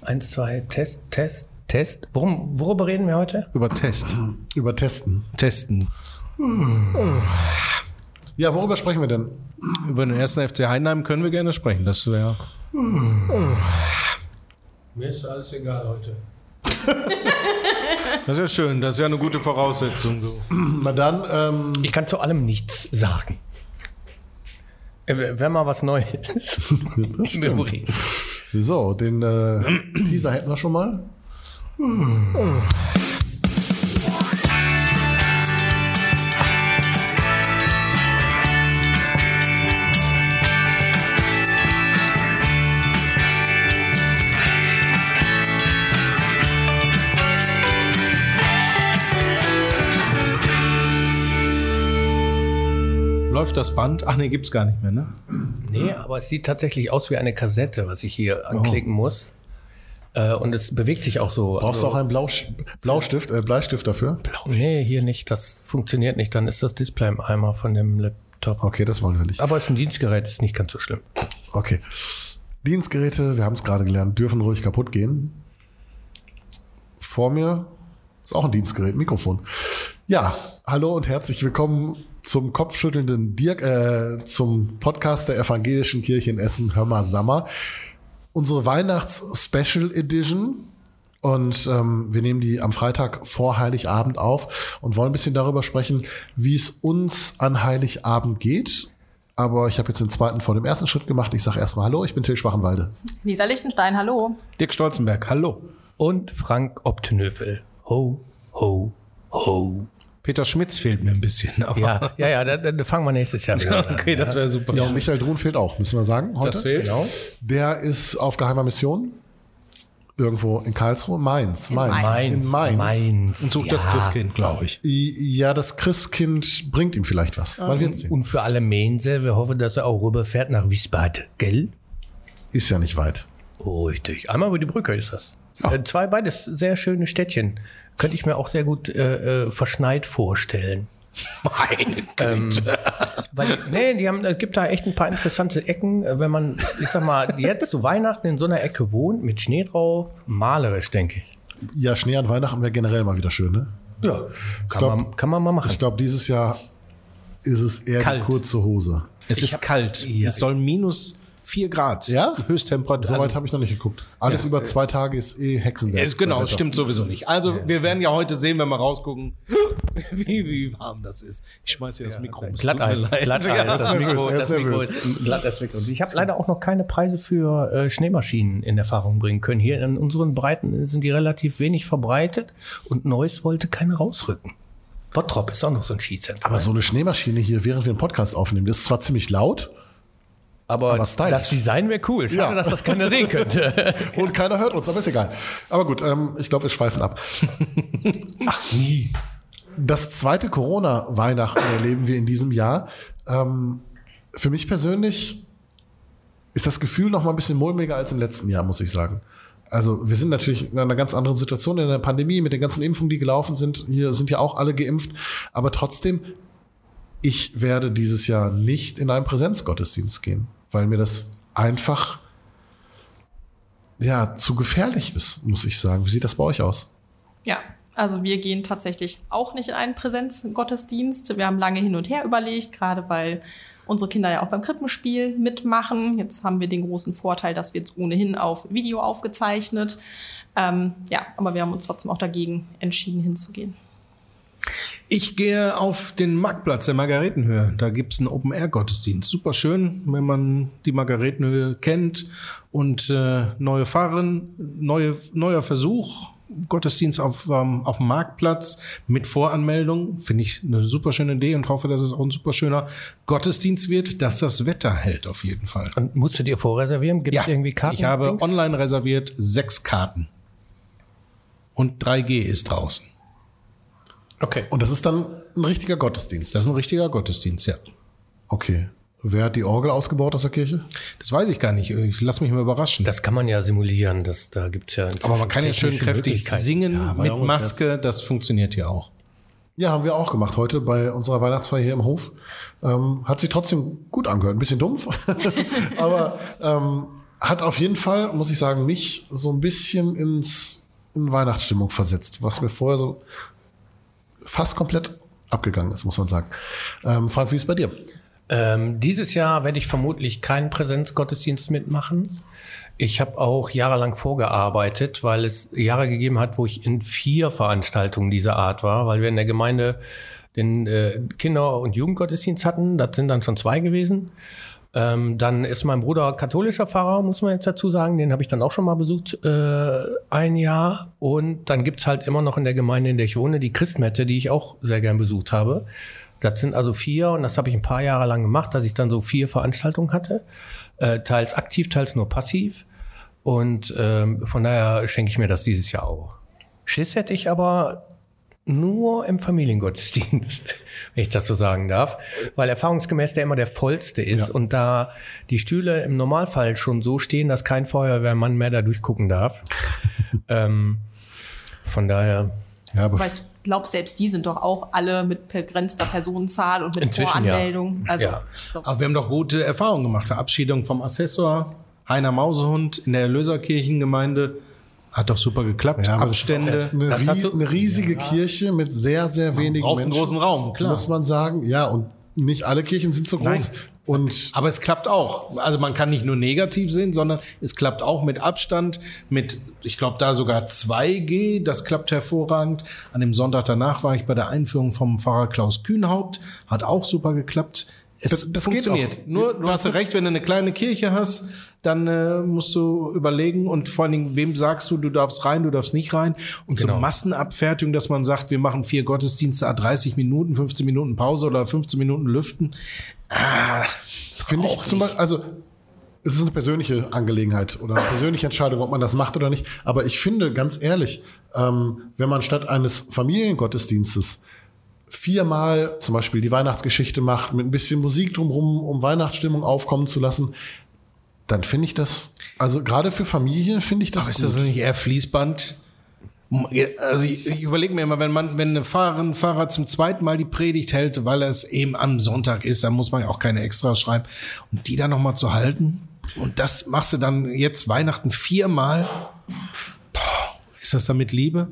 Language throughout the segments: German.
Eins, zwei, Test, Test, Test. Worum, worüber reden wir heute? Über Test. Über Testen. Testen. Ja, worüber sprechen wir denn? Über den ersten FC Heidenheim können wir gerne sprechen. Das wäre. Mir ist alles egal heute. Das ist ja schön. Das ist ja eine gute Voraussetzung. Na dann, ähm, Ich kann zu allem nichts sagen. Äh, Wäre mal was Neues. Memorien. so, den äh, Teaser hätten wir schon mal. Läuft das Band? Ach nee, gibt's gar nicht mehr, ne? Nee, aber es sieht tatsächlich aus wie eine Kassette, was ich hier anklicken muss. Äh, und es bewegt sich auch so. Brauchst du auch einen Blausch Blaustift, äh, Bleistift dafür? Nee, hier nicht. Das funktioniert nicht. Dann ist das Display im Eimer von dem Laptop. Okay, das wollen wir nicht. Aber es ist ein Dienstgerät, ist nicht ganz so schlimm. Okay. Dienstgeräte, wir haben es gerade gelernt, dürfen ruhig kaputt gehen. Vor mir ist auch ein Dienstgerät, Mikrofon. Ja, hallo und herzlich willkommen zum kopfschüttelnden Dirk, äh, zum Podcast der Evangelischen Kirche in Essen, Hör mal Sammer. Unsere Weihnachts-Special Edition. Und ähm, wir nehmen die am Freitag vor Heiligabend auf und wollen ein bisschen darüber sprechen, wie es uns an Heiligabend geht. Aber ich habe jetzt den zweiten vor dem ersten Schritt gemacht. Ich sage erstmal Hallo, ich bin Till Schwachenwalde. Lisa Lichtenstein, hallo. Dirk Stolzenberg, hallo. Und Frank Optenöfel. Ho, ho, ho. Peter Schmitz fehlt mir ein bisschen. Aber Ja, ja, ja, da, da fangen wir nächstes Jahr wieder an. okay, das wäre super. Ja, und Michael Druhn fehlt auch, müssen wir sagen, heute. das fehlt. Genau. Der ist auf geheimer Mission. Irgendwo in Karlsruhe. Mainz. Mainz. Mainz. In Mainz. Mainz. Und sucht das Ja. Christkind, glaube ich. Ja, das Christkind bringt ihm vielleicht was. Man wird sehen. Und für alle Mainzer, wir hoffen, dass er auch rüberfährt nach Wiesbaden, gell? Ist ja nicht weit. Oh, richtig. Einmal über die Brücke ist das. Äh, zwei beides sehr schöne Städtchen. Könnte ich mir auch sehr gut äh, äh, verschneit vorstellen. Meine Ähm, Weil, nee, die haben, es gibt da echt ein paar interessante Ecken, äh, wenn man, ich sag mal, jetzt zu Weihnachten in so einer Ecke wohnt, mit Schnee drauf, malerisch, denke ich. Ja, Schnee an Weihnachten wäre generell mal wieder schön, ne? Ja, kann, glaub- man, kann man mal machen. Ich glaube, dieses Jahr ist es eher Kalt. die kurze Hose. Es ist kalt. Ja. Es soll minus 4 Grad. Ja? Die Höchsttemperatur. So weit also, habe ich noch nicht geguckt. Alles über zwei Tage ist eh Hexenwerk. ist genau, stimmt sowieso nicht. Also, wir werden ja heute sehen, wenn wir rausgucken, wie, wie warm das ist. Ich schmeiß hier das Mikro. Glatteis. Glatteis, Ja, das, Mikro, das ist Mikro glattes Mikro. Ich habe leider auch noch keine Preise für äh, Schneemaschinen in Erfahrung bringen können. Hier in unseren Breiten sind die relativ wenig verbreitet und Neuss wollte keine rausrücken. Bottrop ist auch noch so ein Skizentrum. Aber so eine Schneemaschine hier, während wir einen Podcast aufnehmen, das ist zwar ziemlich laut aber, aber stylisch. das Design wäre cool. Schade, Ja. dass das keiner sehen könnte. und keiner hört uns, aber ist egal. Aber gut, ähm, ich glaube, wir schweifen ab. Ach nie. Das zweite Corona-Weihnachten erleben wir in diesem Jahr. Ähm, für mich persönlich ist das Gefühl noch mal ein bisschen mulmiger als im letzten Jahr, muss ich sagen. Also wir sind natürlich in einer ganz anderen Situation in der Pandemie mit den ganzen Impfungen, die gelaufen sind. Hier sind ja auch alle geimpft, aber trotzdem, ich werde dieses Jahr nicht in einen Präsenzgottesdienst gehen, weil mir das einfach ja zu gefährlich ist, muss ich sagen. Wie sieht das bei euch aus? Ja, also wir gehen tatsächlich auch nicht in einen Präsenzgottesdienst. Wir haben lange hin und her überlegt, gerade weil unsere Kinder ja auch beim Krippenspiel mitmachen. Jetzt haben wir den großen Vorteil, dass wir jetzt ohnehin auf Video aufgezeichnet. Ähm, ja, aber wir haben uns trotzdem auch dagegen entschieden, hinzugehen. Ich gehe auf den Marktplatz der Margaretenhöhe. Da gibt's einen Open-Air-Gottesdienst. Super schön, wenn man die Margaretenhöhe kennt. Und äh, neue Fahrerin, neue, neuer Versuch. Gottesdienst auf, ähm, auf dem Marktplatz mit Voranmeldung. Finde ich eine super schöne Idee und hoffe, dass es auch ein super schöner Gottesdienst wird, dass das Wetter hält auf jeden Fall. Und musstet ihr vorreservieren? Gibt es irgendwie Karten? ich habe Dings? online reserviert sechs Karten. Und 3G ist draußen. Okay. Und das ist dann ein richtiger Gottesdienst. Das ist ein richtiger Gottesdienst, ja. Okay. Wer hat die Orgel ausgebaut aus der Kirche? Das weiß ich gar nicht. Ich lass mich mal überraschen. Das kann man ja simulieren. Das, da gibt's ja Aber man kann ja schön kräftig singen Ja, mit Maske. Das funktioniert ja auch. Ja, haben wir auch gemacht heute bei unserer Weihnachtsfeier hier im Hof. Ähm, hat sich trotzdem gut angehört, ein bisschen dumpf, aber ähm, hat auf jeden Fall, muss ich sagen, mich so ein bisschen ins in Weihnachtsstimmung versetzt, was mir vorher so fast komplett abgegangen ist, muss man sagen. Ähm, Frank, wie ist es bei dir? Ähm, dieses Jahr werde ich vermutlich keinen Präsenzgottesdienst mitmachen. Ich habe auch jahrelang vorgearbeitet, weil es Jahre gegeben hat, wo ich in vier Veranstaltungen dieser Art war, weil wir in der Gemeinde den äh, Kinder- und Jugendgottesdienst hatten. Das sind dann schon zwei gewesen. Ähm, dann ist mein Bruder katholischer Pfarrer, muss man jetzt dazu sagen. Den habe ich dann auch schon mal besucht, äh, ein Jahr. Und dann gibt's halt immer noch in der Gemeinde, in der ich wohne, die Christmette, die ich auch sehr gern besucht habe. Das sind also vier und das habe ich ein paar Jahre lang gemacht, dass ich dann so vier Veranstaltungen hatte. Äh, teils aktiv, teils nur passiv. Und ähm, von daher schenke ich mir das dieses Jahr auch. Schiss hätte ich aber nur im Familiengottesdienst, wenn ich das so sagen darf, weil erfahrungsgemäß der immer der vollste ist Ja. und da die Stühle im Normalfall schon so stehen, dass kein Feuerwehrmann mehr da durchgucken darf. ähm, von daher Ja, aber Weil ich glaube, selbst die sind doch auch alle mit begrenzter Personenzahl und mit Inzwischen, ja. Voranmeldung. Also Ja. glaub, Aber wir haben doch gute Erfahrungen gemacht. Verabschiedung vom Assessor, Heiner Mausehund in der Erlöserkirchengemeinde. Hat doch super geklappt. Ja, aber das Abstände. eine, Das hat ries eine riesige Kirche mit sehr, sehr wenigen braucht einen Menschen. großen Raum, klar. Muss man sagen. Ja, und nicht alle Kirchen sind so groß. Nein. Und Aber es klappt auch. Also man kann nicht nur negativ sehen, sondern es klappt auch mit Abstand, mit, ich glaube, da sogar 2G. Das klappt hervorragend. An dem Sonntag danach war ich bei der Einführung vom Pfarrer Klaus Kühnhaupt. Hat auch super geklappt. Es Das- das geht funktioniert. Nur, du hast ja recht, wenn du eine kleine Kirche hast, dann äh, musst du überlegen und vor allen Dingen, wem sagst du, du darfst rein, du darfst nicht rein. Und Genau. so Massenabfertigung, dass man sagt, wir machen vier Gottesdienste, a 30 Minuten, 15 Minuten Pause oder 15 Minuten Lüften. finde ich zum Beispiel, also es ist eine persönliche Angelegenheit oder eine persönliche Entscheidung, ob man das macht oder nicht. Aber ich finde, ganz ehrlich, ähm, wenn man statt eines Familiengottesdienstes viermal zum Beispiel die Weihnachtsgeschichte macht, mit ein bisschen Musik drumherum, um Weihnachtsstimmung aufkommen zu lassen, dann finde ich das, also gerade für Familien finde ich das Ach, ist gut. das nicht eher Fließband? Also ich, ich überlege mir immer, wenn man, wenn eine Fahrerin, ein Fahrer zum zweiten Mal die Predigt hält, weil es eben am Sonntag ist, dann muss man ja auch keine Extras schreiben. Und die dann nochmal zu halten. Und das machst du dann jetzt Weihnachten viermal. Boah, ist das damit Liebe?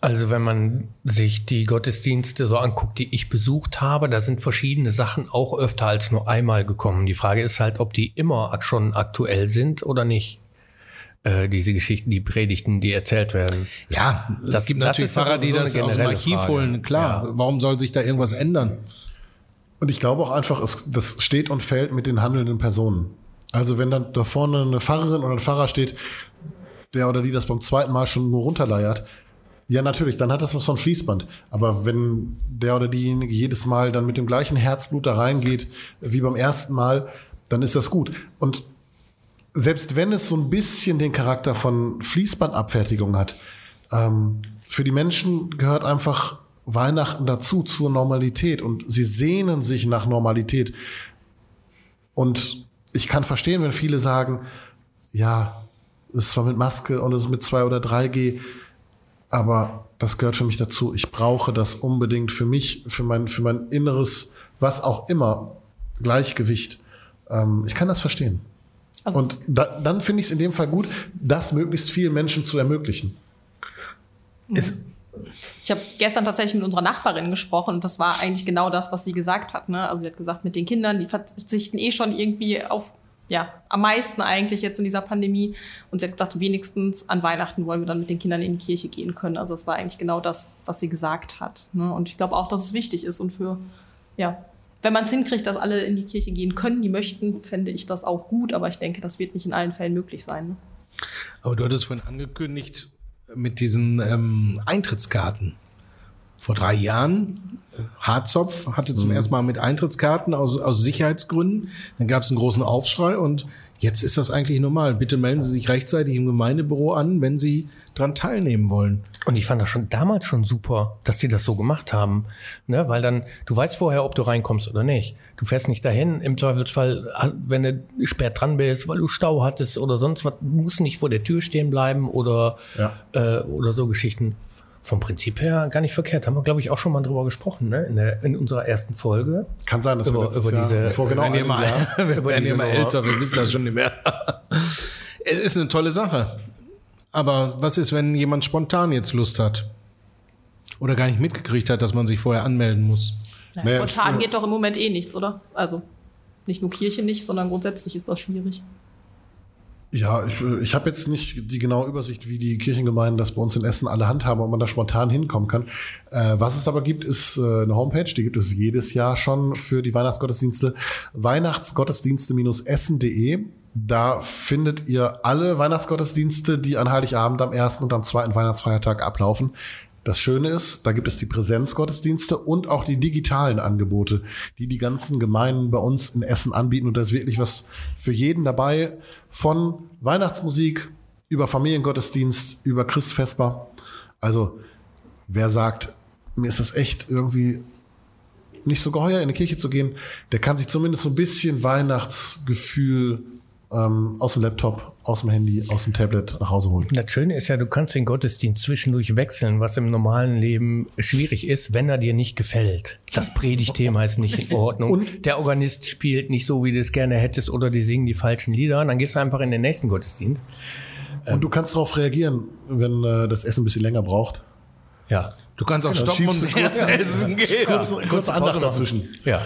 Also wenn man sich die Gottesdienste so anguckt, die ich besucht habe, da sind verschiedene Sachen auch öfter als nur einmal gekommen. Die Frage ist halt, ob die immer schon aktuell sind oder nicht. Äh, diese Geschichten, die Predigten, die erzählt werden. Ja, es Das- gibt das natürlich Pfarrer, die das eine aus dem Archiv Frage. holen. Klar, Ja. warum soll sich da irgendwas ändern? Und ich glaube auch einfach, es, das steht und fällt mit den handelnden Personen. Also wenn dann da vorne eine Pfarrerin oder ein Pfarrer steht, der oder die das beim zweiten Mal schon nur runterleiert, ja natürlich, dann hat das was von Fließband. Aber wenn der oder diejenige jedes Mal dann mit dem gleichen Herzblut da reingeht wie beim ersten Mal, dann ist das gut. Und selbst wenn es so ein bisschen den Charakter von Fließbandabfertigung hat, ähm, für die Menschen gehört einfach Weihnachten dazu, zur Normalität. Und sie sehnen sich nach Normalität. Und ich kann verstehen, wenn viele sagen, ja, es ist zwar mit Maske und es ist mit 2 oder 3G, aber das gehört für mich dazu. Ich brauche das unbedingt für mich, für mein, für mein inneres, was auch immer, Gleichgewicht. Ähm, ich kann das verstehen. Also- und da, dann finde ich es in dem Fall gut, das möglichst vielen Menschen zu ermöglichen. Ist, Ich habe gestern tatsächlich mit unserer Nachbarin gesprochen und das war eigentlich genau das, was sie gesagt hat. Ne? Also sie hat gesagt, mit den Kindern, die verzichten eh schon irgendwie auf, ja, am meisten eigentlich jetzt in dieser Pandemie. Und sie hat gesagt, wenigstens an Weihnachten wollen wir dann mit den Kindern in die Kirche gehen können. Also das war eigentlich genau das, was sie gesagt hat. Ne? Und ich glaube auch, dass es wichtig ist und für, ja, wenn man es hinkriegt, dass alle in die Kirche gehen können, die möchten, fände ich das auch gut. Aber ich denke, das wird nicht in allen Fällen möglich sein. Ne? Aber du hattest vorhin angekündigt mit diesen ähm, Eintrittskarten. Vor drei Jahren, äh, Harzopf hatte zum ersten Mal mit Eintrittskarten aus, aus Sicherheitsgründen. Dann gab es einen großen Aufschrei und jetzt ist das eigentlich normal. Bitte melden Sie sich rechtzeitig im Gemeindebüro an, wenn Sie dran teilnehmen wollen. Und ich fand das schon damals schon super, dass die das so gemacht haben. Ne? Weil dann, du weißt vorher, ob du reinkommst oder nicht. Du fährst nicht dahin, im Zweifelsfall, ah, wenn du spät dran bist, weil du Stau hattest oder sonst was, musst nicht vor der Tür stehen bleiben oder, Ja. äh, oder so Geschichten. Vom Prinzip her gar nicht verkehrt. Haben wir, glaube ich, auch schon mal drüber gesprochen, ne? In, der, in unserer ersten Folge. Kann sein, dass Über- wir über Jahr diese- vor genau werden einem immer, Jahr, wir werden immer Nummer. älter, wir wissen das schon nicht mehr. es ist eine tolle Sache. Aber was ist, wenn jemand spontan jetzt Lust hat? Oder gar nicht mitgekriegt hat, dass man sich vorher anmelden muss? Ja, Naja, spontan geht doch im Moment eh nichts, oder? Also nicht nur Kirche nicht, sondern grundsätzlich ist das schwierig. Ja, ich, ich habe jetzt nicht die genaue Übersicht, wie die Kirchengemeinden das bei uns in Essen alle handhaben, ob man da spontan hinkommen kann. Äh, was es aber gibt, ist äh, eine Homepage, die gibt es jedes Jahr schon für die Weihnachtsgottesdienste. Weihnachtsgottesdienste-essen.de. Da findet ihr alle Weihnachtsgottesdienste, die an Heiligabend am ersten und am zweiten Weihnachtsfeiertag ablaufen. Das Schöne ist, da gibt es die Präsenzgottesdienste und auch die digitalen Angebote, die die ganzen Gemeinden bei uns in Essen anbieten. Und da ist wirklich was für jeden dabei, von Weihnachtsmusik über Familiengottesdienst, über Christfesper. Also wer sagt, mir ist das echt irgendwie nicht so geheuer, in eine Kirche zu gehen, der kann sich zumindest so ein bisschen Weihnachtsgefühl ähm, aus dem Laptop, aus dem Handy, aus dem Tablet nach Hause holen. Das Schöne ist ja, du kannst den Gottesdienst zwischendurch wechseln, was im normalen Leben schwierig ist, wenn er dir nicht gefällt. Das Predigtthema ist nicht in Ordnung. Und der Organist spielt nicht so, wie du es gerne hättest, oder die singen die falschen Lieder. Dann gehst du einfach in den nächsten Gottesdienst. Und du kannst darauf reagieren, wenn äh, das Essen ein bisschen länger braucht. Ja. Du kannst auch Dann stoppen und kurz- erst essen gehen. Kurze, kurze Andacht dazwischen. Ja.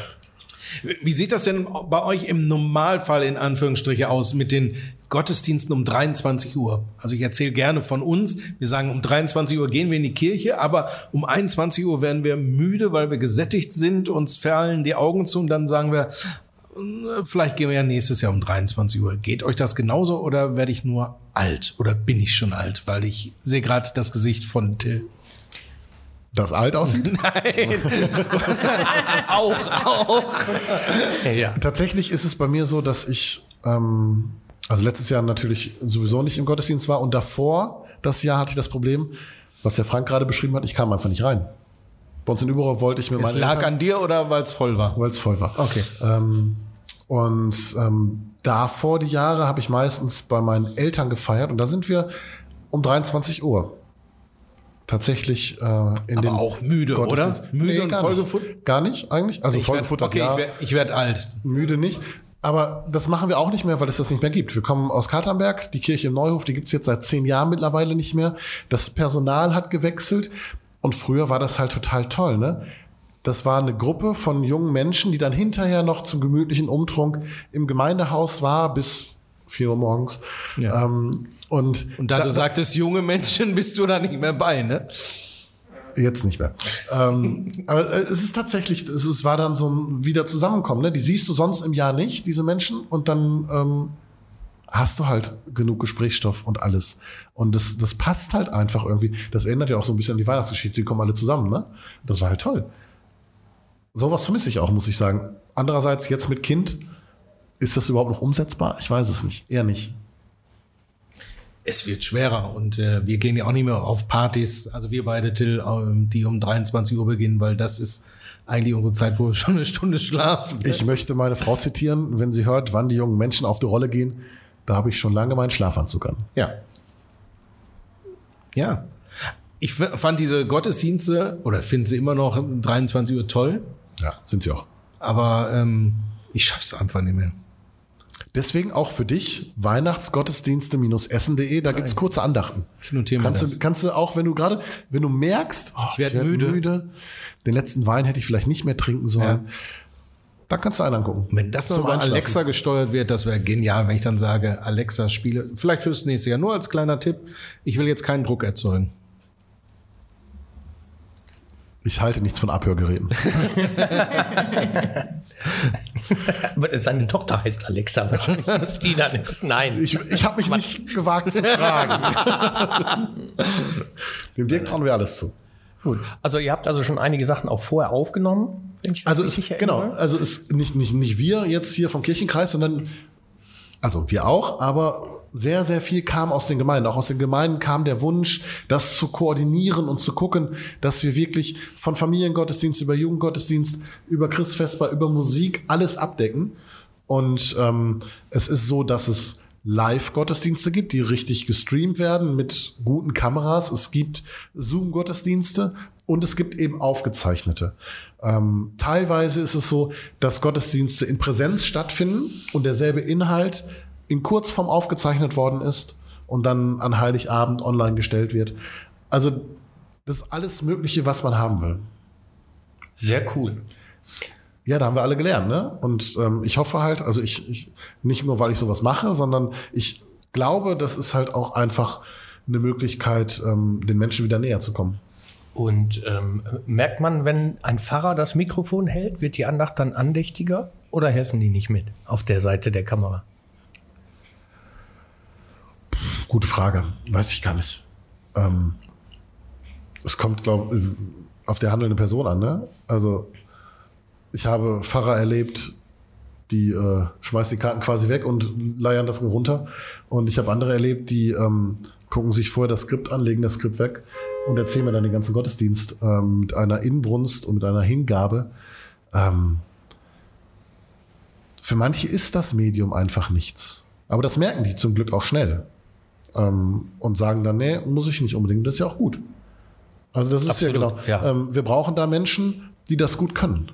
Wie sieht das denn bei euch im Normalfall in Anführungsstriche aus mit den Gottesdiensten um 23 Uhr? Also ich erzähle gerne von uns. Wir sagen, um 23 Uhr gehen wir in die Kirche, aber um 21 Uhr werden wir müde, weil wir gesättigt sind, uns fallen die Augen zu und dann sagen wir, äh, vielleicht gehen wir ja nächstes Jahr um 23 Uhr. Geht euch das genauso oder werde ich nur alt? Oder bin ich schon alt? Weil ich sehe gerade das Gesicht von Till. Das alt aussieht? Auch, auch. ja. Tatsächlich ist es bei mir so, dass ich, ähm, also letztes Jahr natürlich sowieso nicht im Gottesdienst war und davor, das Jahr hatte ich das Problem, was der Frank gerade beschrieben hat, ich kam einfach nicht rein. Bei uns in Überau wollte ich mit Es meinen lag Eltern, an dir oder weil es voll war? weil es voll war. Okay. Ähm, und ähm, davor die Jahre habe ich meistens bei meinen Eltern gefeiert und da sind wir um 23 Uhr. Tatsächlich äh, in Aber den auch müde, oder? Müde und gar vollgefuttert? Nicht. Gar nicht eigentlich. Also vollgefuttert, okay, ja. ich werde ich werd alt. müde nicht. Aber das machen wir auch nicht mehr, weil es das nicht mehr gibt. Wir kommen aus Katernberg, die Kirche im Neuhof, die gibt's jetzt seit zehn Jahren mittlerweile nicht mehr. Das Personal hat gewechselt und früher war das halt total toll, ne? Das war eine Gruppe von jungen Menschen, die dann hinterher noch zum gemütlichen Umtrunk im Gemeindehaus war bis vier Uhr morgens. Ja. Ähm, und Und da, du sagtest, junge Menschen, bist du da nicht mehr bei, ne? Jetzt nicht mehr. ähm, aber äh, es ist tatsächlich, es, es war dann so ein wieder Zusammenkommen. Ne? Die siehst du sonst im Jahr nicht, diese Menschen, und dann ähm, hast du halt genug Gesprächsstoff und alles. Und das, das passt halt einfach irgendwie. Das erinnert ja auch so ein bisschen an die Weihnachtsgeschichte. Die kommen alle zusammen, ne? Das war halt toll. Sowas vermisse ich auch, muss ich sagen. Andererseits jetzt mit Kind, ist das überhaupt noch umsetzbar? Ich weiß es nicht. Eher nicht. Es wird schwerer und äh, wir gehen ja auch nicht mehr auf Partys, also wir beide, Till, ähm, die um 23 Uhr beginnen, weil das ist eigentlich unsere Zeit, wo wir schon eine Stunde schlafen. Ich möchte meine Frau zitieren, wenn sie hört, wann die jungen Menschen auf die Rolle gehen. Da habe ich schon lange meinen Schlafanzug an. Ja. Ja. Ich fand diese Gottesdienste, oder finde sie immer noch um 23 Uhr toll, Ja, sind sie auch. aber ähm, ich schaff's einfach nicht mehr. Deswegen auch für dich Weihnachtsgottesdienste-essen.de, da gibt's kurze Andachten. Ich notiere mir Kannst das. du, kannst du auch, wenn du gerade, wenn du merkst, oh, ich werd werd müde. den letzten Wein hätte ich vielleicht nicht mehr trinken sollen, dann kannst du einen angucken. Wenn das noch Einschlafen. Alexa gesteuert wird, das wäre genial, wenn ich dann sage, Alexa spiele, vielleicht fürs nächste Jahr, nur als kleiner Tipp, ich will jetzt keinen Druck erzeugen. Ich halte nichts von Abhörgeräten. Aber Seine Tochter heißt Alexa wahrscheinlich. Die dann ist. Nein. Ich, ich habe mich nicht gewagt zu fragen. Dem Dirk trauen wir alles zu. Gut. Also ihr habt also schon einige Sachen auch vorher aufgenommen. Wenn ich das Also es, richtig genau, also ist nicht, nicht, nicht wir jetzt hier vom Kirchenkreis, sondern also wir auch, aber sehr, sehr viel kam aus den Gemeinden. Auch aus den Gemeinden kam der Wunsch, das zu koordinieren und zu gucken, dass wir wirklich von Familiengottesdienst über Jugendgottesdienst, über Christfesper, über Musik alles abdecken. Und ähm, es ist so, dass es Live-Gottesdienste gibt, die richtig gestreamt werden mit guten Kameras. Es gibt Zoom-Gottesdienste und es gibt eben aufgezeichnete. Ähm, teilweise ist es so, dass Gottesdienste in Präsenz stattfinden und derselbe Inhalt in Kurzform aufgezeichnet worden ist und dann an Heiligabend online gestellt wird. Also das ist alles Mögliche, was man haben will. Sehr cool. Ja, da haben wir alle gelernt, ne? Und ähm, ich hoffe halt, also ich, ich nicht nur, weil ich sowas mache, sondern ich glaube, das ist halt auch einfach eine Möglichkeit, ähm, den Menschen wieder näher zu kommen. Und ähm, merkt man, wenn ein Pfarrer das Mikrofon hält, wird die Andacht dann andächtiger oder helfen die nicht mit auf der Seite der Kamera? Gute Frage, weiß ich gar nicht. Ähm, es kommt, glaube ich, auf der handelnde Person an, ne? Also ich habe Pfarrer erlebt, die äh, schmeißen die Karten quasi weg und leiern das runter. Und ich habe andere erlebt, die ähm, gucken sich vorher das Skript an, legen das Skript weg und erzählen mir dann den ganzen Gottesdienst ähm, mit einer Inbrunst und mit einer Hingabe. Ähm, für manche ist das Medium einfach nichts. Aber das merken die zum Glück auch schnell. Ähm, und sagen dann, nee, muss ich nicht unbedingt. Das ist ja auch gut. Also das ist Absolut, ja genau. ja. Ähm, wir brauchen da Menschen, die das gut können,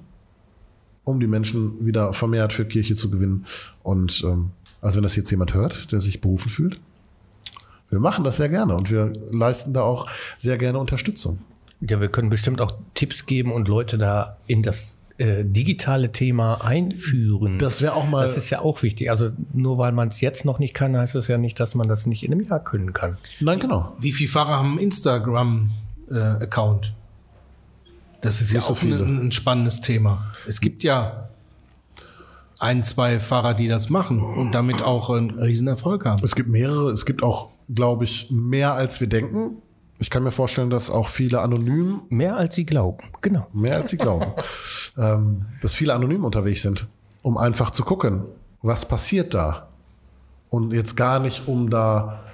um die Menschen wieder vermehrt für Kirche zu gewinnen. Und ähm, also wenn das jetzt jemand hört, der sich berufen fühlt, wir machen das sehr gerne und wir leisten da auch sehr gerne Unterstützung. Ja, wir können bestimmt auch Tipps geben und Leute da in das äh, digitale Thema einführen. Das wäre auch mal. Das ist ja auch wichtig. Also nur weil man es jetzt noch nicht kann, heißt es ja nicht, dass man das nicht in einem Jahr können kann. Nein, genau. Wie viele Fahrer haben einen Instagram-Account? das ist ja Nicht so auch ein, ein spannendes Thema. Es gibt ja ein, zwei Fahrer, die das machen und damit auch einen riesen Erfolg haben. Es gibt mehrere, es gibt auch, glaube ich, mehr als wir denken. Ich kann mir vorstellen, dass auch viele anonym, Mehr als sie glauben. Genau. mehr als sie glauben, ähm, dass viele anonym unterwegs sind, um einfach zu gucken, was passiert da. Und jetzt gar nicht, um da,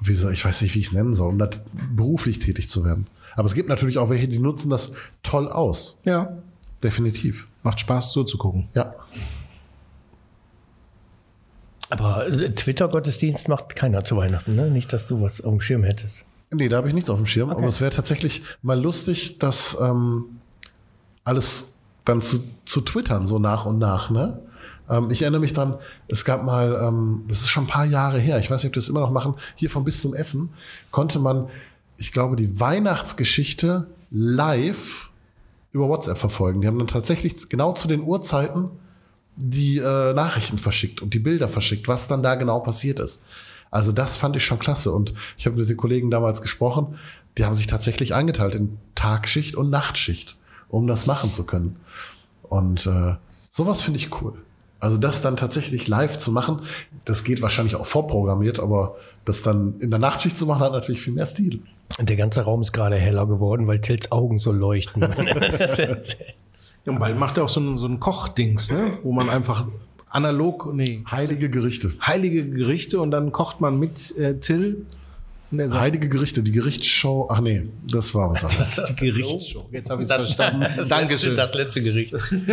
wie soll, ich weiß nicht, wie ich es nennen soll, um da beruflich tätig zu werden. Aber es gibt natürlich auch welche, die nutzen das toll aus. Ja. Definitiv. Macht Spaß zuzugucken. Ja. Aber äh, Twitter-Gottesdienst macht keiner zu Weihnachten, ne? Nicht, dass du was auf dem Schirm hättest. Nee, da habe ich nichts auf dem Schirm. Aber es wäre tatsächlich mal lustig, das ähm, alles dann zu, zu twittern, so nach und nach. Ne? Ähm, ich erinnere mich dran, es gab mal, ähm, das ist schon ein paar Jahre her, ich weiß nicht, ob die das immer noch machen, hier vom Bis zum Essen konnte man, ich glaube, die Weihnachtsgeschichte live über WhatsApp verfolgen. Die haben dann tatsächlich genau zu den Uhrzeiten die äh, Nachrichten verschickt und die Bilder verschickt, was dann da genau passiert ist. Also das fand ich schon klasse. Und ich habe mit den Kollegen damals gesprochen, die haben sich tatsächlich eingeteilt in Tagschicht und Nachtschicht, um das machen zu können. Und äh, sowas finde ich cool. Also das dann tatsächlich live zu machen, das geht wahrscheinlich auch vorprogrammiert, aber das dann in der Nachtschicht zu machen, hat natürlich viel mehr Stil. Und der ganze Raum ist gerade heller geworden, weil Tills Augen so leuchten. Ja, und bald macht er auch so ein, so ein Kochdings, ne? wo man einfach analog, nee, Heilige Gerichte. heilige Gerichte und dann kocht man mit äh, Till. Und er sagt, Heilige Gerichte, die Gerichtsshow. Ach nee, das war was anderes. die Gerichtsshow. Jetzt habe ich es verstanden. Dankeschön. Das letzte Gericht. nee,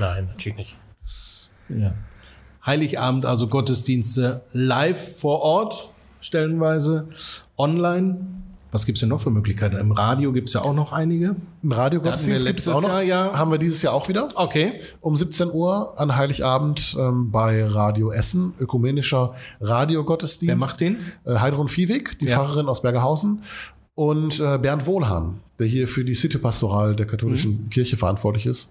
nein, natürlich nicht. Ja. Heiligabend, also Gottesdienste live vor Ort, stellenweise, online. Was gibt's denn noch für Möglichkeiten? Im Radio gibt's ja auch noch einige. Ein Radiogottesdienst gibt es auch noch. Jahr, ja. Haben wir dieses Jahr auch wieder. Okay. Um 17 Uhr an Heiligabend ähm, bei Radio Essen, ökumenischer Radiogottesdienst. Wer macht den? Äh, Heidrun Viehweg, die Ja. Pfarrerin aus Bergerhausen. Und äh, Bernd Wohlhahn, der hier für die City-Pastoral der katholischen Mhm. Kirche verantwortlich ist,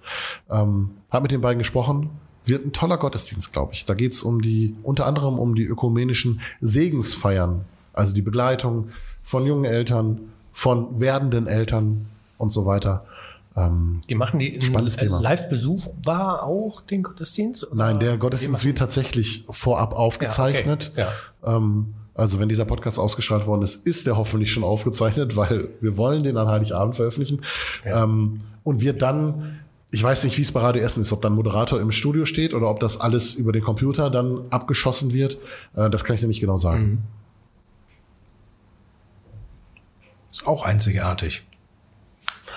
ähm, hat mit den beiden gesprochen. Wird ein toller Gottesdienst, glaube ich. Da geht's um die, unter anderem um die ökumenischen Segensfeiern, also die Begleitung von jungen Eltern, von werdenden Eltern und so weiter. Ähm, Die machen die Spannendes Thema. Live-Besuch war auch den Gottesdienst? Oder? Nein, der Gottesdienst wird tatsächlich vorab aufgezeichnet. Ja, Ähm, also wenn dieser Podcast ausgestrahlt worden ist, ist der hoffentlich schon aufgezeichnet, weil wir wollen den an Heiligabend veröffentlichen. Ähm, und wird dann, ich weiß nicht, wie es bei Radio Essen ist, ob dann Moderator im Studio steht oder ob das alles über den Computer dann abgeschossen wird. Äh, das kann ich dir nicht genau sagen. Ist auch einzigartig.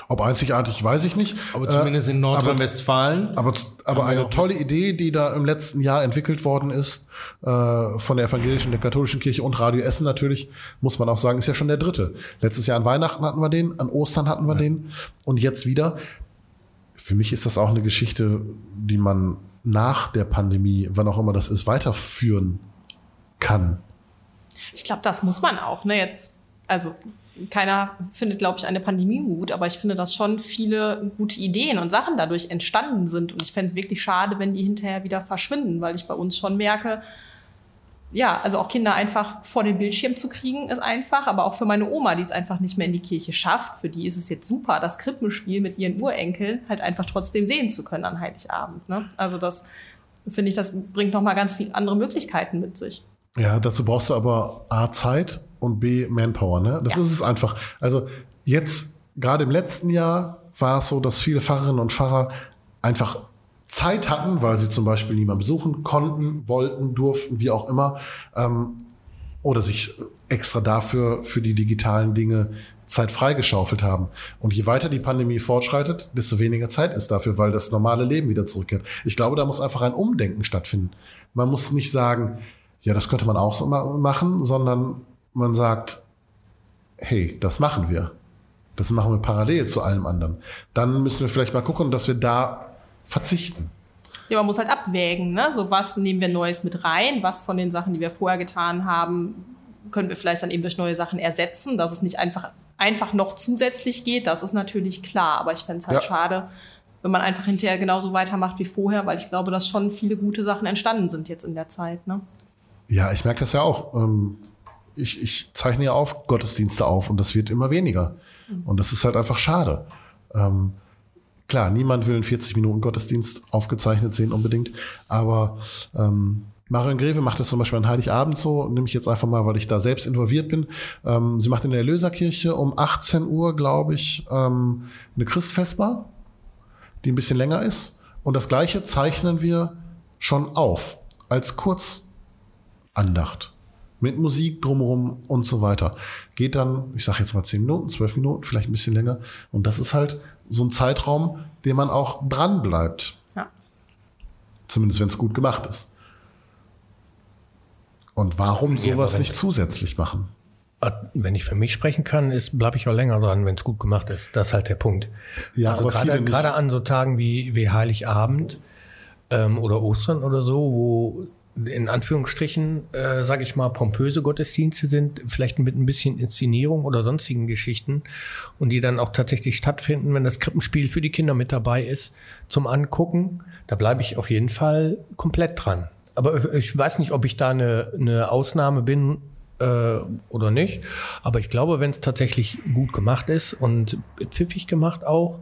Ob einzigartig, weiß ich nicht. Aber zumindest in Nordrhein-Westfalen. Aber, aber Haben wir eine tolle Idee, die da im letzten Jahr entwickelt worden ist, äh, von der evangelischen, der katholischen Kirche und Radio Essen natürlich, muss man auch sagen, ist ja schon der dritte. Letztes Jahr an Weihnachten hatten wir den, an Ostern hatten wir den und jetzt wieder. Für mich ist das auch eine Geschichte, die man nach der Pandemie, wann auch immer das ist, weiterführen kann. Ich glaube, das muss man auch. Ne? Jetzt, also keiner findet, glaube ich, eine Pandemie gut, aber ich finde, dass schon viele gute Ideen und Sachen dadurch entstanden sind. Und ich fände es wirklich schade, wenn die hinterher wieder verschwinden, weil ich bei uns schon merke, ja, also auch Kinder einfach vor den Bildschirm zu kriegen, ist einfach. Aber auch für meine Oma, die es einfach nicht mehr in die Kirche schafft, für die ist es jetzt super, das Krippenspiel mit ihren Urenkeln halt einfach trotzdem sehen zu können an Heiligabend. Ne? Also das finde ich, das bringt nochmal ganz viele andere Möglichkeiten mit sich. Ja, dazu brauchst du aber A, Zeit und B, Manpower. Ne? Das Ja. ist es einfach. Also jetzt, gerade im letzten Jahr, war es so, dass viele Pfarrerinnen und Pfarrer einfach Zeit hatten, weil sie zum Beispiel niemanden besuchen konnten, wollten, durften, wie auch immer, ähm, oder sich extra dafür für die digitalen Dinge Zeit freigeschaufelt haben. Und je weiter die Pandemie fortschreitet, desto weniger Zeit ist dafür, weil das normale Leben wieder zurückkehrt. Ich glaube, da muss einfach ein Umdenken stattfinden. Man muss nicht sagen, ja, das könnte man auch so ma- machen, sondern man sagt, hey, das machen wir. Das machen wir parallel zu allem anderen. Dann müssen wir vielleicht mal gucken, dass wir da verzichten. Ja, man muss halt abwägen, ne? So was nehmen wir Neues mit rein, was von den Sachen, die wir vorher getan haben, können wir vielleicht dann eben durch neue Sachen ersetzen, dass es nicht einfach, einfach noch zusätzlich geht, das ist natürlich klar, aber ich fände es halt Ja. schade, wenn man einfach hinterher genauso weitermacht wie vorher, weil ich glaube, dass schon viele gute Sachen entstanden sind jetzt in der Zeit, ne? Ja, ich merke das ja auch. Ähm, Ich, ich zeichne ja auf Gottesdienste auf und das wird immer weniger. Und das ist halt einfach schade. Ähm, klar, niemand will einen 40 Minuten Gottesdienst aufgezeichnet sehen unbedingt, aber ähm, Marion Greve macht das zum Beispiel an Heiligabend so, nehme ich jetzt einfach mal, weil ich da selbst involviert bin. Ähm, sie macht in der Erlöserkirche um 18 Uhr, glaube ich, ähm, eine Christfestbar, die ein bisschen länger ist. Und das gleiche zeichnen wir schon auf als Kurzandacht. Mit Musik drumherum und so weiter. Geht dann, ich sage jetzt mal 10 Minuten, 12 Minuten, vielleicht ein bisschen länger. Und das ist halt so ein Zeitraum, den man auch dran bleibt. Ja. Zumindest wenn es gut gemacht ist. Und warum Ja, sowas wenn- nicht zusätzlich machen? Äh, Wenn ich für mich sprechen kann, ist bleibe ich auch länger dran, wenn es gut gemacht ist. Das ist halt der Punkt. Ja, also gerade gerade an so Tagen wie, wie Heiligabend ähm, oder Ostern oder so, wo in Anführungsstrichen, äh, sage ich mal, pompöse Gottesdienste sind, vielleicht mit ein bisschen Inszenierung oder sonstigen Geschichten und die dann auch tatsächlich stattfinden, wenn das Krippenspiel für die Kinder mit dabei ist, zum Angucken, da bleibe ich auf jeden Fall komplett dran. Aber ich weiß nicht, ob ich da eine, eine Ausnahme bin äh, oder nicht. Aber ich glaube, wenn es tatsächlich gut gemacht ist und pfiffig gemacht auch,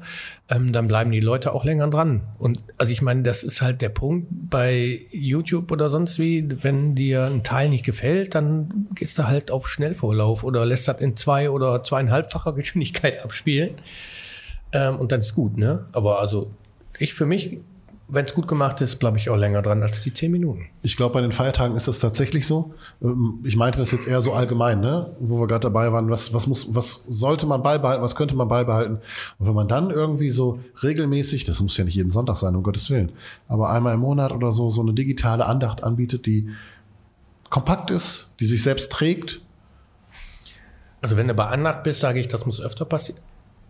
ähm, dann bleiben die Leute auch länger dran. Und also ich meine, das ist halt der Punkt bei YouTube oder sonst wie, wenn dir ein Teil nicht gefällt, dann gehst du halt auf Schnellvorlauf oder lässt das in zwei oder zweieinhalbfacher Geschwindigkeit abspielen. Ähm, und dann ist gut, ne? Aber also ich für mich, wenn es gut gemacht ist, bleibe ich auch länger dran als die zehn Minuten. Ich glaube, bei den Feiertagen ist das tatsächlich so. Ähm, Ich meinte das jetzt eher so allgemein, ne? wo wir gerade dabei waren. Was, was, muss, was sollte man beibehalten, was könnte man beibehalten? Und wenn man dann irgendwie so regelmäßig, das muss ja nicht jeden Sonntag sein, um Gottes Willen, aber einmal im Monat oder so, so eine digitale Andacht anbietet, die kompakt ist, die sich selbst trägt. Also wenn du bei Andacht bist, sage ich, das muss öfter passieren.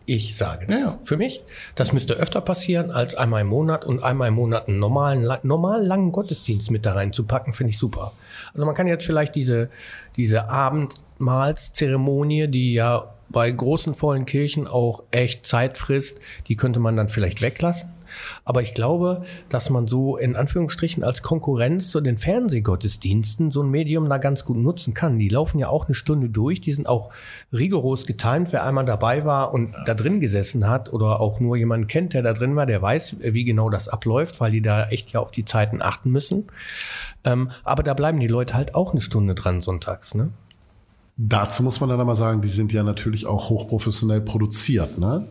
Ich sage das. Ja. Für mich, das müsste öfter passieren, als einmal im Monat und einmal im Monat einen normalen, normal langen Gottesdienst mit da reinzupacken, finde ich super. Also man kann jetzt vielleicht diese, diese Abendmahlszeremonie, die ja bei großen vollen Kirchen auch echt Zeit frisst, die könnte man dann vielleicht weglassen. Aber ich glaube, dass man so in Anführungsstrichen als Konkurrenz zu den Fernsehgottesdiensten so ein Medium da ganz gut nutzen kann. Die laufen ja auch eine Stunde durch, die sind auch rigoros getimt. Wer einmal dabei war und da drin gesessen hat oder auch nur jemanden kennt, der da drin war, der weiß, wie genau das abläuft, weil die da echt ja auf die Zeiten achten müssen. Ähm, aber da bleiben die Leute halt auch eine Stunde dran sonntags, ne? Dazu muss man dann aber sagen, die sind ja natürlich auch hochprofessionell produziert. Ne?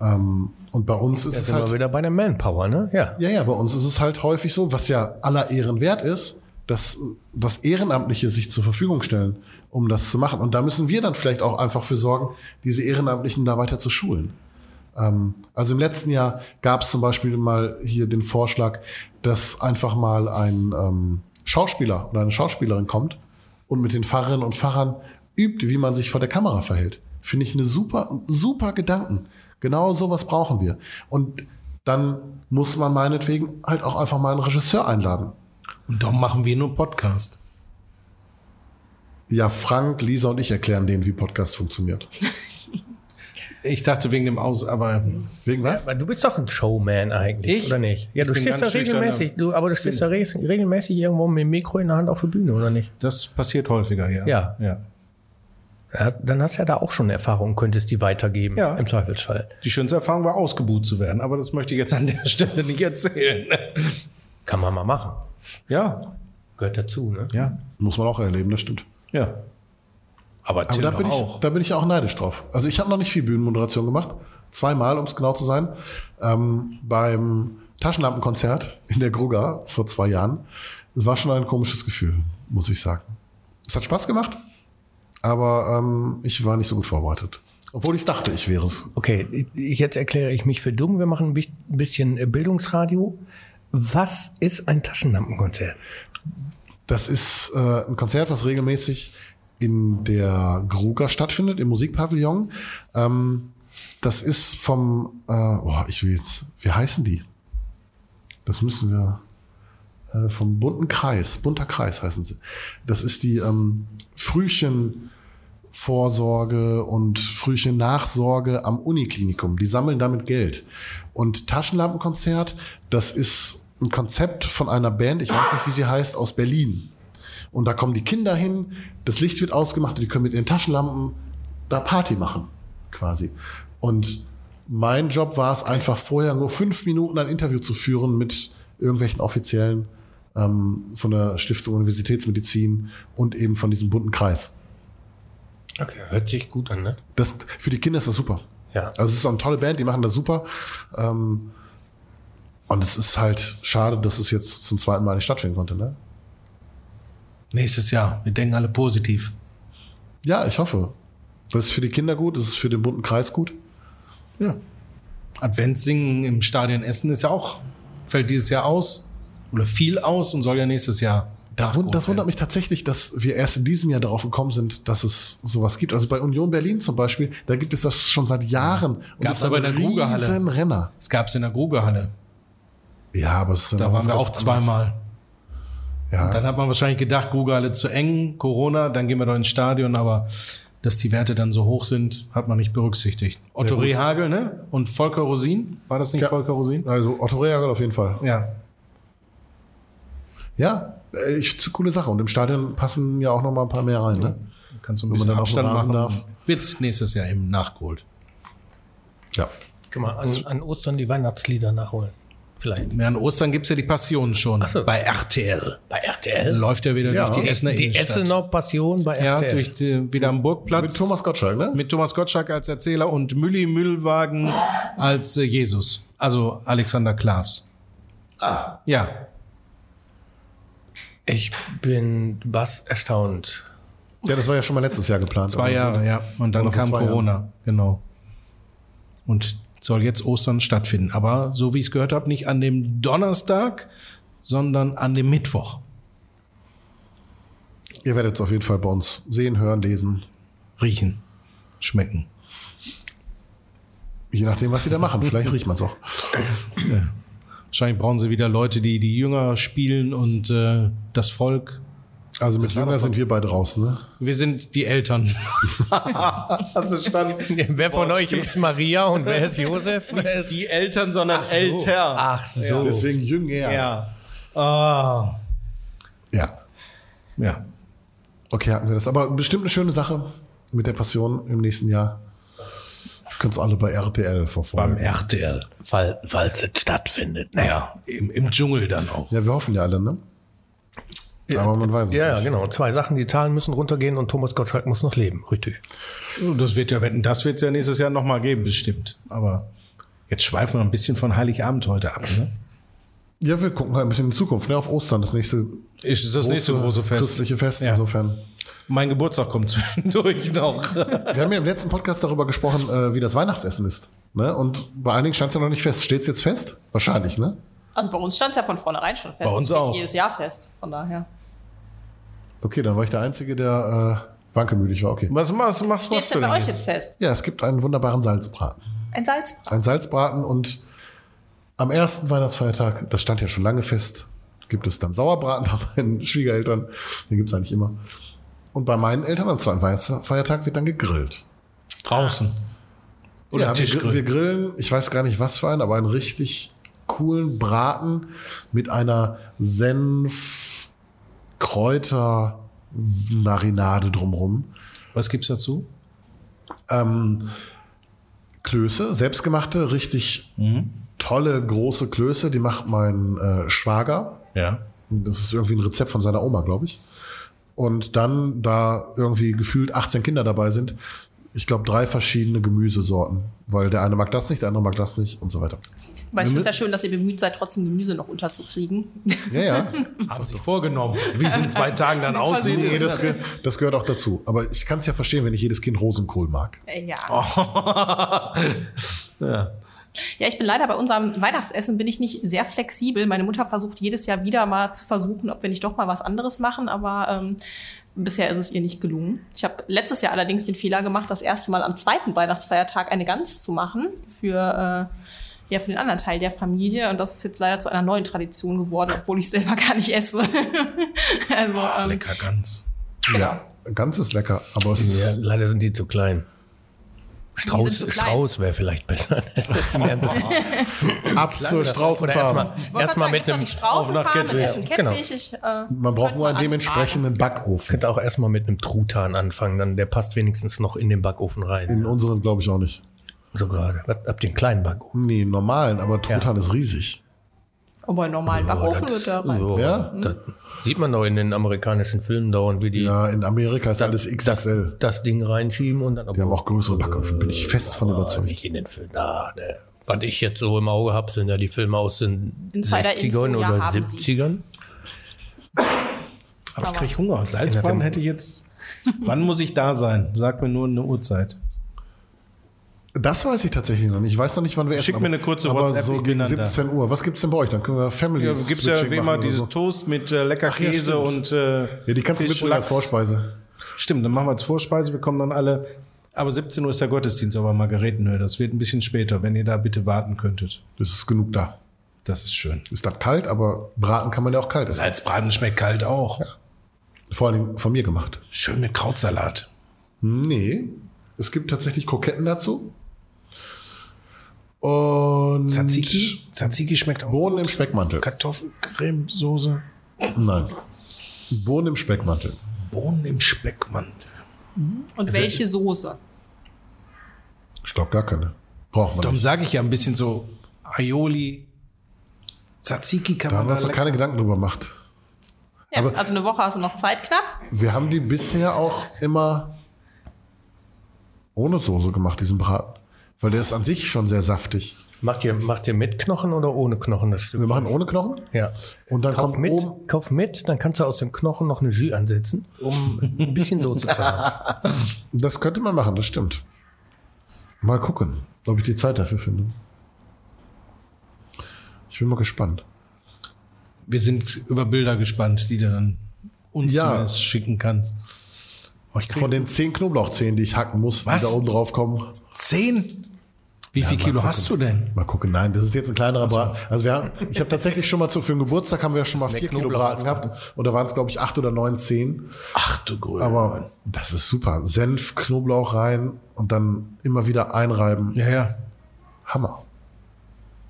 Ähm, und bei uns ist Da es sind halt... wir wieder bei der Manpower, ne? Ja. Ja, ja, bei uns ist es halt häufig so, was ja aller Ehren wert ist, dass das Ehrenamtliche sich zur Verfügung stellen, um das zu machen. Und da müssen wir dann vielleicht auch einfach für sorgen, diese Ehrenamtlichen da weiter zu schulen. Ähm, also im letzten Jahr gab es zum Beispiel mal hier den Vorschlag, dass einfach mal ein ähm, Schauspieler oder eine Schauspielerin kommt und mit den Fahrerinnen und Fahrern übt, wie man sich vor der Kamera verhält. Finde ich eine super, super Gedanken. Genau sowas brauchen wir. Und dann muss man meinetwegen halt auch einfach mal einen Regisseur einladen. Und darum machen wir nur Podcast. Ja, Frank, Lisa und ich erklären denen, wie Podcast funktioniert. Ich dachte wegen dem Aus, aber Wegen was? Aber du bist doch ein Showman eigentlich, Ich? oder nicht? Ja, du stehst da regelmäßig, du, aber du stehst da re regelmäßig irgendwo mit dem Mikro in der Hand auf der Bühne, oder nicht? das passiert häufiger, ja. Ja. ja. Ja, dann hast du ja da auch schon Erfahrung, könntest die weitergeben, Ja. im Zweifelsfall. Die schönste Erfahrung war, ausgebuht zu werden, aber das möchte ich jetzt an der Stelle nicht erzählen. Kann man mal machen. Ja, Gehört dazu, ne? ja, Muss man auch erleben, das stimmt. ja. Aber, Aber da bin, ich, auch. da bin ich auch neidisch drauf. Also ich habe noch nicht viel Bühnenmoderation gemacht. Zweimal, um es genau zu sein. Ähm, beim Taschenlampenkonzert in der Gruga vor zwei Jahren. Es war schon ein komisches Gefühl, muss ich sagen. Es hat Spaß gemacht, aber ähm, ich war nicht so gut vorbereitet. Obwohl ich dachte, ich wäre es. Okay, jetzt erkläre ich mich für dumm. Wir machen ein bi- bisschen äh, Bildungsradio. Was ist ein Taschenlampenkonzert? Das ist äh, ein Konzert, was regelmäßig in der Gruga stattfindet, im Musikpavillon. Ähm, das ist vom, äh, oh, ich will jetzt, wie heißen die? Das müssen wir, äh, vom bunten Kreis, bunter Kreis heißen sie. Das ist die ähm, Frühchenvorsorge und Frühchen-Nachsorge am Uniklinikum. Die sammeln damit Geld. Und Taschenlampenkonzert, das ist ein Konzept von einer Band, ich weiß nicht, wie sie heißt, aus Berlin. Und da kommen die Kinder hin, das Licht wird ausgemacht und die können mit ihren Taschenlampen da Party machen, quasi. Und mein Job war es einfach vorher nur fünf Minuten ein Interview zu führen mit irgendwelchen Offiziellen ähm, von der Stiftung Universitätsmedizin und eben von diesem bunten Kreis. Okay, hört sich gut an, ne? Das, für die Kinder ist das super. Ja. Also es ist auch eine tolle Band, die machen das super. Ähm, und es ist halt schade, dass es jetzt zum zweiten Mal nicht stattfinden konnte, ne? Nächstes Jahr. Wir denken alle positiv. Ja, ich hoffe. Das ist für die Kinder gut, das ist für den bunten Kreis gut. Ja. Adventssingen im Stadion Essen ist ja auch, fällt dieses Jahr aus. Oder viel aus und soll ja nächstes Jahr. Da wund, das wundert mich tatsächlich, dass wir erst in diesem Jahr darauf gekommen sind, dass es sowas gibt. Also bei Union Berlin zum Beispiel, da gibt es das schon seit Jahren. Und Gab's aber in der Grugehalle. Renner. Es gab es in der Grugehalle. Ja, aber es Da waren wir auch zweimal. Ja. Dann hat man wahrscheinlich gedacht, Grugehalle zu eng, Corona, dann gehen wir doch ins Stadion, aber dass die Werte dann so hoch sind, hat man nicht berücksichtigt. Otto. Rehagel, ne? Und Volker Rosin, war das nicht Ja. Volker Rosin? Also Otto Rehagel auf jeden Fall. Ja. Ja, äh, ich, coole Sache. Und im Stadion passen ja auch noch mal ein paar mehr rein. Ne? Kannst du ein Wenn man bisschen dann Abstand machen. darf. Wird's nächstes Jahr eben nachgeholt. Ja. Guck mal, an, an Ostern die Weihnachtslieder nachholen. Vielleicht. Ja, an Ostern gibt's ja die Passion schon. so. Bei RTL. Bei RTL? Läuft ja wieder Ja. durch die Essener die Innenstadt. Essener Passion bei ja, RTL. durch die, wieder am Burgplatz. Mit Thomas Gottschalk, ne? mit Thomas Gottschalk als Erzähler und Mülli Müllwagen als äh, Jesus. Also Alexander Klavs. Ah. Ja. Ich bin was erstaunt. Ja, das war ja schon mal letztes Jahr geplant. Zwei Jahre, ja. Und dann kam Corona. Genau. Und soll jetzt Ostern stattfinden. Aber so wie ich es gehört habe, nicht an dem Donnerstag, sondern an dem Mittwoch. Ihr werdet es auf jeden Fall bei uns sehen, hören, lesen. Riechen. Schmecken. Je nachdem, was sie da machen. Vielleicht riecht man es auch. Wahrscheinlich brauchen sie wieder Leute, die die Jünger spielen und äh, das Volk. Also mit Jünger sind wir beide raus, ne? Wir sind die Eltern. Wer von euch ist Maria und wer ist Josef? Wer ist Die Eltern, sondern älter. Ach so. Deswegen Jünger. Ja. Ah. Ja. Ja. Okay, hatten wir das. Aber bestimmt eine schöne Sache mit der Passion im nächsten Jahr. Könnt ihr alle bei RTL Beim verfolgen. RTL. Fall, falls es stattfindet. Naja. Im, Im Dschungel dann auch. Ja, wir hoffen ja alle, ne? Aber man weiß es Ja, ja, nicht. genau. Zwei Sachen. Die Zahlen müssen runtergehen und Thomas Gottschalk muss noch leben. Richtig. Oh, Das wird ja wetten, das wird es ja nächstes Jahr nochmal geben, bestimmt. Aber jetzt schweifen wir ein bisschen von Heiligabend heute ab. Ne? Ja, wir gucken halt ein bisschen in die Zukunft, ne? Auf Ostern, das nächste Ist das nächste große Fest. christliche Fest. Ja. Insofern. Mein Geburtstag kommt zwischendurch noch. Wir haben ja im letzten Podcast darüber gesprochen, äh, wie das Weihnachtsessen ist. Ne? Und bei einigen stand es ja noch nicht fest. Steht es jetzt fest? Wahrscheinlich, ne? Also bei uns stand es ja von vornherein schon fest. Bei uns auch. jedes Jahr fest. Von daher. Okay, dann war ich der Einzige, der äh, wankelmütig war. Okay. Was machst, machst, Steht machst denn du bei denn euch jetzt? jetzt fest? Ja, es gibt einen wunderbaren Salzbraten. Ein Salzbraten. Ein Salzbraten und am ersten Weihnachtsfeiertag, das stand ja schon lange fest, gibt es dann Sauerbraten bei meinen Schwiegereltern. Den gibt es eigentlich immer. Und bei meinen Eltern am zweiten Weihnachtsfeiertag wird dann gegrillt. Draußen. Oder ja, wir, Tischgrill. wir grillen, ich weiß gar nicht was für einen, aber einen richtig coolen Braten mit einer Senf, Kräuter, Marinade drumrum. Was gibt's dazu? Ähm, Klöße, selbstgemachte, richtig tolle große Klöße, die macht mein äh, Schwager. Ja. Das ist irgendwie ein Rezept von seiner Oma, glaube ich. Und dann, da irgendwie gefühlt 18 Kinder dabei sind, ich glaube, drei verschiedene Gemüsesorten. Weil der eine mag das nicht, der andere mag das nicht und so weiter. Aber ich finde es ja schön, dass ihr bemüht seid, trotzdem Gemüse noch unterzukriegen. Ja, ja. Haben sich vorgenommen. Wie es in zwei Tagen dann aussieht. Nee, das, ge das gehört auch dazu. Aber ich kann es ja verstehen, wenn nicht jedes Kind Rosenkohl mag. Äh, ja. ja. Ja, ich bin leider bei unserem Weihnachtsessen bin ich nicht sehr flexibel. Meine Mutter versucht jedes Jahr wieder mal zu versuchen, ob wir nicht doch mal was anderes machen, aber ähm, bisher ist es ihr nicht gelungen. Ich habe letztes Jahr allerdings den Fehler gemacht, das erste Mal am zweiten Weihnachtsfeiertag eine Gans zu machen für äh, ja für den anderen Teil der Familie und das ist jetzt leider zu einer neuen Tradition geworden, obwohl ich selber gar nicht esse. also ähm, Lecker ganz. Ja, ganz ist lecker, aber es Ja, leider sind die zu klein. Strauß. Strauß wäre vielleicht besser. ab zur Straußenfarbe. erstmal mit einem die Straußen nach Kettwig. Genau. Ich, äh, Man braucht nur einen mal dementsprechenden Backofen. könnte auch erstmal mit einem Truthahn anfangen, dann der passt wenigstens noch in den Backofen rein. In unseren glaube ich auch nicht. so gerade. Ihr einen kleinen Backofen? Nee, normalen, aber Truthahn ist riesig. Aber einen normalen Backofen wird da rein. so, Ja? das sieht man doch in den amerikanischen Filmen dauernd, wie die Ja, in Amerika ist alles das, XXL. das Ding reinschieben und dann. Die haben auch größere Backöfen, bin ich fest von Oh, überzeugt. nicht in den Filmen. Ah, ne. Was ich jetzt so im Auge habe, sind ja die Filme aus den Insider-Info, 60ern ja, oder sie. 70ern. Aber ich krieg Hunger. Salzbraten hätte ich jetzt. Wann muss ich da sein? Sag mir nur eine Uhrzeit. Das weiß ich tatsächlich noch nicht. Ich weiß noch nicht, wann wir essen. Schick mir eine kurze aber WhatsApp, so gegen dann da. 17 Uhr. Was gibt's denn bei euch? Dann können wir Family Ja, gibt's ja wie immer oder diese so. Toast mit äh, lecker ja, Käse stimmt. und äh, Ja, die kannst du Fisch, mitbringen als Lachs. Vorspeise. Stimmt, dann machen wir als Vorspeise. Wir kommen dann alle. Aber 17 Uhr ist der Gottesdienst aber Margaretenhöhe. Das wird ein bisschen später, wenn ihr da bitte warten könntet. Das ist genug da. Das ist schön. Ist das kalt, aber braten kann man ja auch kalt. Salzbraten schmeckt kalt auch. Vor allem von mir gemacht. Schön mit Krautsalat. Nee, es gibt tatsächlich Kroketten dazu. Und Tzatziki? Tzatziki schmeckt auch Bohnen gut. im Speckmantel. Kartoffelcremesoße. Nein. Bohnen im Speckmantel. Bohnen im Speckmantel. Und welche Soße? Ich glaube gar keine. Braucht man Darum sage ich ja ein bisschen so Aioli. Tzatziki kann Da haben wir man uns keine Gedanken drüber gemacht. Ja, Aber- also eine Woche hast du noch Zeit knapp. Wir haben die bisher auch immer ohne Soße gemacht, diesen Braten. Weil der ist an sich schon sehr saftig. Macht ihr, macht ihr mit Knochen oder ohne Knochen das Stück? Wir machen ohne Knochen. Ja. Und dann Kauf kommt mit, oben- kauf mit, dann kannst du aus dem Knochen noch eine Jus ansetzen, um ein bisschen Soße zu haben. Das könnte man machen, das stimmt. Mal gucken, ob ich die Zeit dafür finde. Ich bin mal gespannt. Wir sind über Bilder gespannt, die du dann uns Ja. schicken kannst. Oh, Von den zehn Knoblauchzehen, die ich hacken muss, Was? die da oben drauf kommen. zehn? Wie viel Kilo hast du denn? Mal gucken, nein, das ist jetzt ein kleinerer Braten. Also wir haben, ich habe tatsächlich schon mal zu, für den Geburtstag haben wir schon mal vier Kilo Braten gehabt. Und da waren es, glaube ich, acht oder neun, zehn. Ach du Grün. Aber das ist super. Senf, Knoblauch rein und dann immer wieder einreiben. ja, ja. Hammer.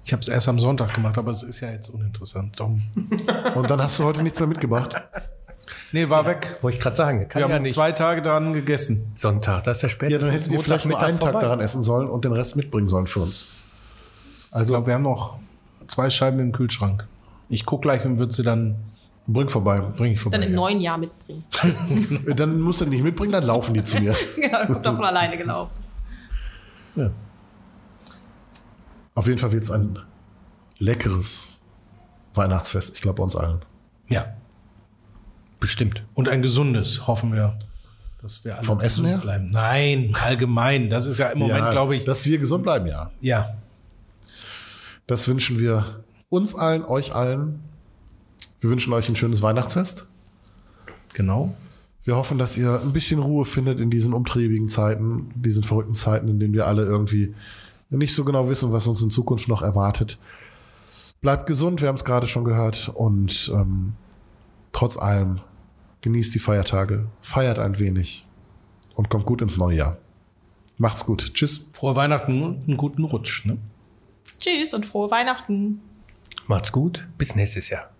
Ich habe es erst am Sonntag gemacht, aber es ist ja jetzt uninteressant. Darum. Und dann hast du heute nichts mehr mitgebracht. Nee, war weg. Wollte ich gerade sagen, kann Wir ja haben nicht zwei Tage daran gegessen. Sonntag, das ist ja Ja, spätestens dann hättet ihr vielleicht nur einen Tag daran essen sollen und den Rest mitbringen sollen für uns. Ich Also glaube, wir haben noch zwei Scheiben im Kühlschrank. Ich guck gleich und würde sie dann bring vorbei. bring ich vorbei. Dann im ja. neuen Jahr mitbringen. Dann musst du die nicht mitbringen, dann laufen die zu mir. genau, kommt doch von alleine gelaufen. Ja. Auf jeden Fall wird es ein leckeres Weihnachtsfest. Ich glaube, bei uns allen. ja. Bestimmt. Und ein gesundes, hoffen wir. Dass wir alle Vom Essen her? bleiben. Nein, allgemein. Das ist ja im Moment, Ja, glaube ich, Dass wir gesund bleiben, ja. ja. Das wünschen wir uns allen, euch allen. Wir wünschen euch ein schönes Weihnachtsfest. Genau. Wir hoffen, dass ihr ein bisschen Ruhe findet in diesen umtriebigen Zeiten, diesen verrückten Zeiten, in denen wir alle irgendwie nicht so genau wissen, was uns in Zukunft noch erwartet. Bleibt gesund, wir haben es gerade schon gehört. Und ähm, trotz allem genießt die Feiertage, feiert ein wenig und kommt gut ins neue Jahr. Macht's gut. Tschüss. Frohe Weihnachten und einen guten Rutsch. Ne? Tschüss und frohe Weihnachten. Macht's gut. Bis nächstes Jahr.